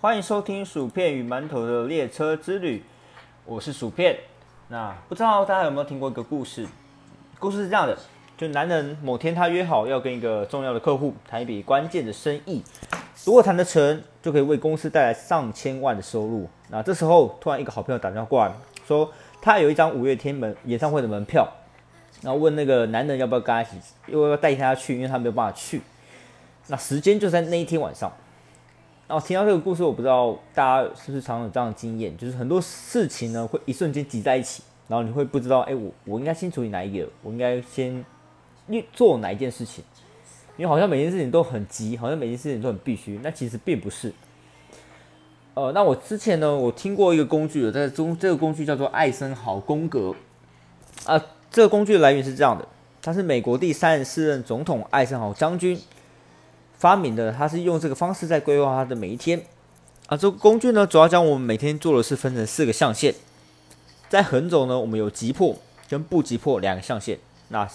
欢迎收听薯片与馒头的列车之旅，我是薯片。那不知道大家有没有听过一个故事？故事是这样的：就男人某天他约好要跟一个重要的客户谈一笔关键的生意，如果谈得成，就可以为公司带来上千万的收入。那这时候突然一个好朋友打电话过来，说他有一张五月天门演唱会的门票，然后问那个男人要不要跟他一起，因为要带他去，因为他没有办法去。那时间就在那一天晚上。然后听到这个故事，我不知道大家是不是常有这样的经验，就是很多事情呢会一瞬间挤在一起，然后你会不知道，哎，我我应该先处理哪一个，我应该先做哪一件事情，因为好像每件事情都很急，好像每件事情都很必须，那其实并不是。呃，那我之前呢，我听过一个工具，在中这个工具叫做艾森豪宫格啊，这个工具的来源是这样的，他是美国第三十四任总统艾森豪将军。发明的，他是用这个方式在规划他的每一天啊。这个工具呢，主要将我们每天做的事分成四个象限。在横轴呢，我们有急迫跟不急迫两个象限。那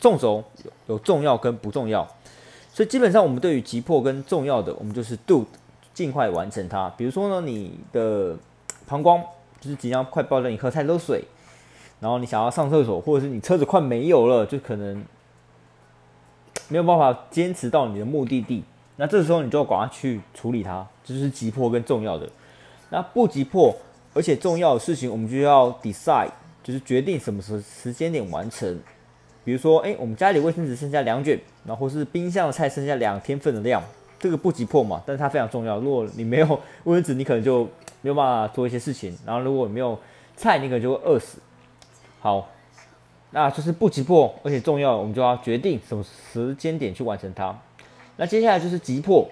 纵轴有有重要跟不重要。所以基本上，我们对于急迫跟重要的，我们就是 do，尽快完成它。比如说呢，你的膀胱就是即将快爆了，你喝太多水，然后你想要上厕所，或者是你车子快没油了，就可能。没有办法坚持到你的目的地，那这时候你就要赶快去处理它，这就是急迫跟重要的。那不急迫而且重要的事情，我们就要 decide，就是决定什么时时间点完成。比如说，哎，我们家里卫生纸剩下两卷，然后是冰箱的菜剩下两天份的量，这个不急迫嘛，但是它非常重要。如果你没有卫生纸，你可能就没有办法做一些事情。然后如果没有菜，你可能就会饿死。好。那就是不急迫，而且重要，我们就要决定什么时间点去完成它。那接下来就是急迫，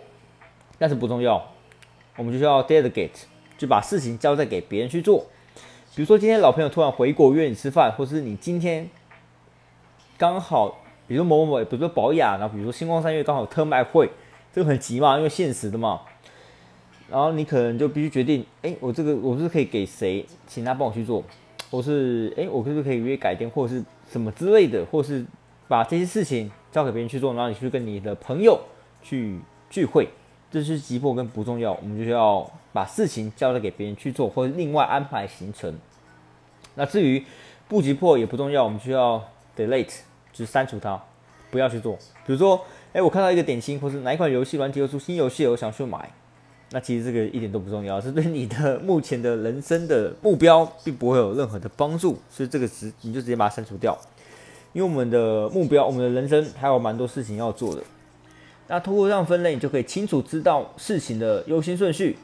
但是不重要，我们就需要 delegate，就把事情交代给别人去做。比如说今天老朋友突然回国约你吃饭，或是你今天刚好，比如某某某，比如说保养，然后比如说星光三月刚好特卖会，这个很急嘛，因为现实的嘛。然后你可能就必须决定，哎，我这个我是可以给谁，请他帮我去做。或是哎，我是不是可以约改天，或者是什么之类的，或是把这些事情交给别人去做，然后你去跟你的朋友去聚会，这是急迫跟不重要，我们就要把事情交代给别人去做，或者另外安排行程。那至于不急迫也不重要，我们需要 delete，就是删除它，不要去做。比如说，哎，我看到一个点心，或是哪一款游戏软体又出新游戏，我想去买。那其实这个一点都不重要，是对你的目前的人生的目标并不会有任何的帮助，所以这个词你就直接把它删除掉。因为我们的目标，我们的人生还有蛮多事情要做的。那通过这样分类，你就可以清楚知道事情的优先顺序。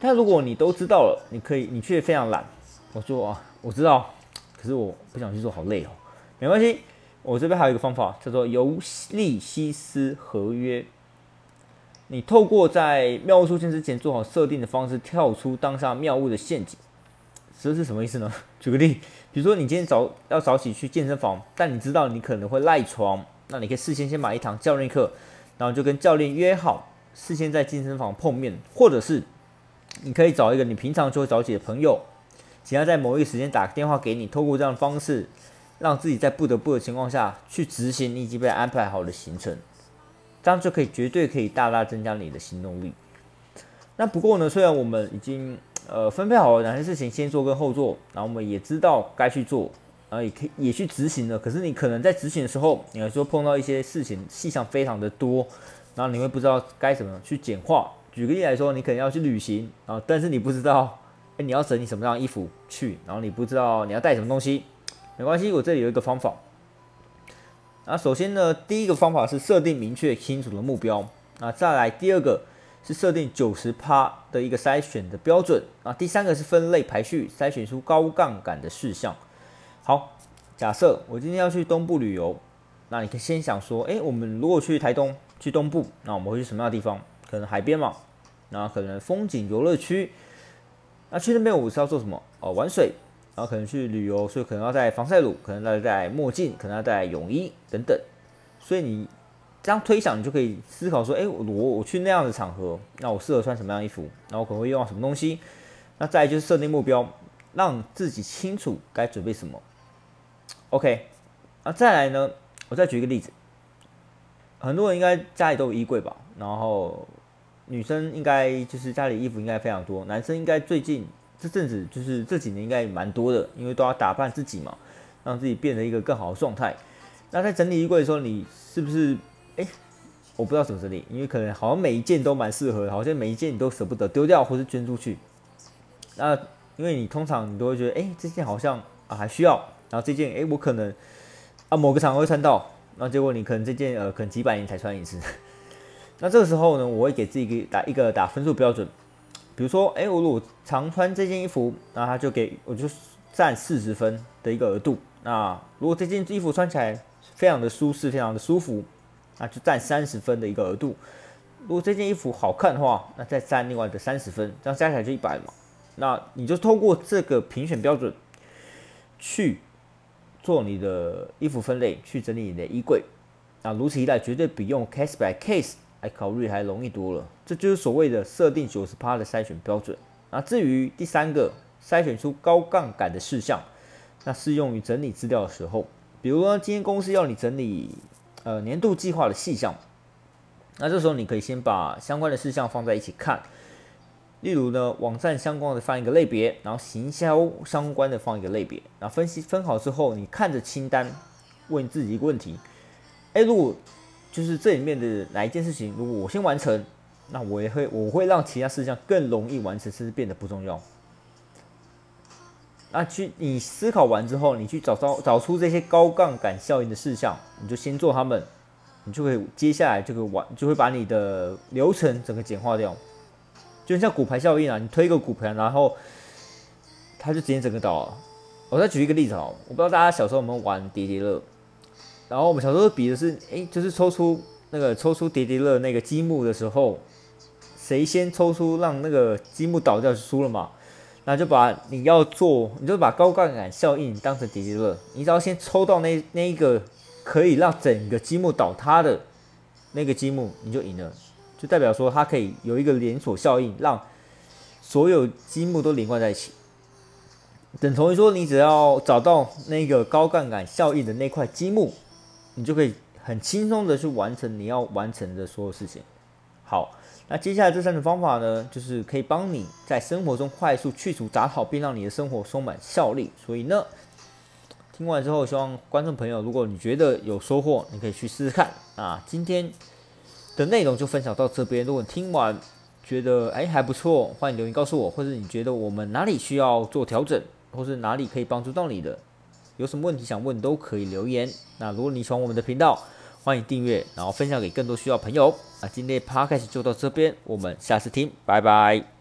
但如果你都知道了，你可以，你却非常懒，我说啊，我知道，可是我不想去做，好累哦。没关系，我这边还有一个方法，叫做尤利西斯合约。你透过在妙物出现之前做好设定的方式，跳出当下妙物的陷阱，这是什么意思呢？举个例，比如说你今天早要早起去健身房，但你知道你可能会赖床，那你可以事先先买一堂教练课，然后就跟教练约好，事先在健身房碰面，或者是你可以找一个你平常就会早起的朋友，请他在某一个时间打个电话给你，透过这样的方式，让自己在不得不的情况下去执行你已经被安排好的行程。这样就可以绝对可以大大增加你的行动力。那不过呢，虽然我们已经呃分配好了哪些事情先做跟后做，然后我们也知道该去做，然后也可以也去执行了。可是你可能在执行的时候，你说碰到一些事情细项非常的多，然后你会不知道该怎么去简化。举个例来说，你可能要去旅行，然后但是你不知道，哎，你要整理什么样的衣服去，然后你不知道你要带什么东西，没关系，我这里有一个方法。那首先呢，第一个方法是设定明确清楚的目标。那再来第二个是设定九十趴的一个筛选的标准。啊，第三个是分类排序，筛选出高杠杆的事项。好，假设我今天要去东部旅游，那你可以先想说，哎，我们如果去台东去东部，那我们会去什么样的地方？可能海边嘛，那可能风景游乐区。那去那边我是要做什么？哦，玩水。然后可能去旅游，所以可能要戴防晒乳，可能要戴墨镜，可能要戴泳衣等等。所以你这样推想，你就可以思考说：，哎，我我去那样的场合，那我适合穿什么样衣服？那我可能会用到什么东西？那再就是设定目标，让自己清楚该准备什么。OK，那再来呢？我再举一个例子，很多人应该家里都有衣柜吧？然后女生应该就是家里衣服应该非常多，男生应该最近这阵子就是这几年应该蛮多的，因为都要打扮自己嘛，让自己变得一个更好的状态。那在整理衣柜的时候，你是不是哎，我不知道怎么整理，因为可能好像每一件都蛮适合，好像每一件你都舍不得丢掉或是捐出去。那因为你通常你都会觉得，哎，这件好像啊还需要，然后这件哎我可能啊某个场合会穿到，那结果你可能这件呃可能几百年才穿一次。那这个时候呢，我会给自己一个打一个打分数标准，比如说，哎，我如果常穿这件衣服，那他就给我就占四十分的一个额度。那如果这件衣服穿起来非常的舒适，非常的舒服，那就占三十分的一个额度。如果这件衣服好看的话，那再占另外的三十分，这样加起来就一百嘛。那你就通过这个评选标准去做你的衣服分类，去整理你的衣柜。那如此一来，绝对比用 case by case 来考虑还容易多了。这就是所谓的设定九十趴的筛选标准。那至于第三个，筛选出高杠杆的事项，那适用于整理资料的时候，比如说今天公司要你整理呃年度计划的细项，那这时候你可以先把相关的事项放在一起看。例如呢，网站相关的放一个类别，然后行销相关的放一个类别，然后分析分好之后，你看着清单，问自己一个问题：哎，如果就是这里面的哪一件事情，如果我先完成，那我也会我会让其他事项更容易完成，甚至变得不重要。那去你思考完之后，你去找找找出这些高杠杆效应的事项，你就先做它们，你就会接下来这个完就会把你的流程整个简化掉。就像骨牌效应啊，你推一个骨牌，然后它就直接整个倒了。我再举一个例子哦，我不知道大家小时候有没有玩叠叠乐，然后我们小时候比的是，哎，就是抽出那个抽出叠叠乐那个积木的时候，谁先抽出让那个积木倒掉就输了嘛。那就把你要做，你就把高杠杆效应当成叠叠乐，你只要先抽到那那一个可以让整个积木倒塌的那个积木，你就赢了。就代表说，它可以有一个连锁效应，让所有积木都连贯在一起。等同于说，你只要找到那个高杠杆效应的那块积木，你就可以很轻松的去完成你要完成的所有事情。好，那接下来这三种方法呢，就是可以帮你在生活中快速去除杂草，并让你的生活充满效力。所以呢，听完之后，希望观众朋友，如果你觉得有收获，你可以去试试看啊。今天。的内容就分享到这边。如果听完觉得哎还不错，欢迎留言告诉我，或者你觉得我们哪里需要做调整，或是哪里可以帮助到你的，有什么问题想问都可以留言。那如果你喜欢我们的频道，欢迎订阅，然后分享给更多需要朋友。那今天 podcast 就到这边，我们下次听，拜拜。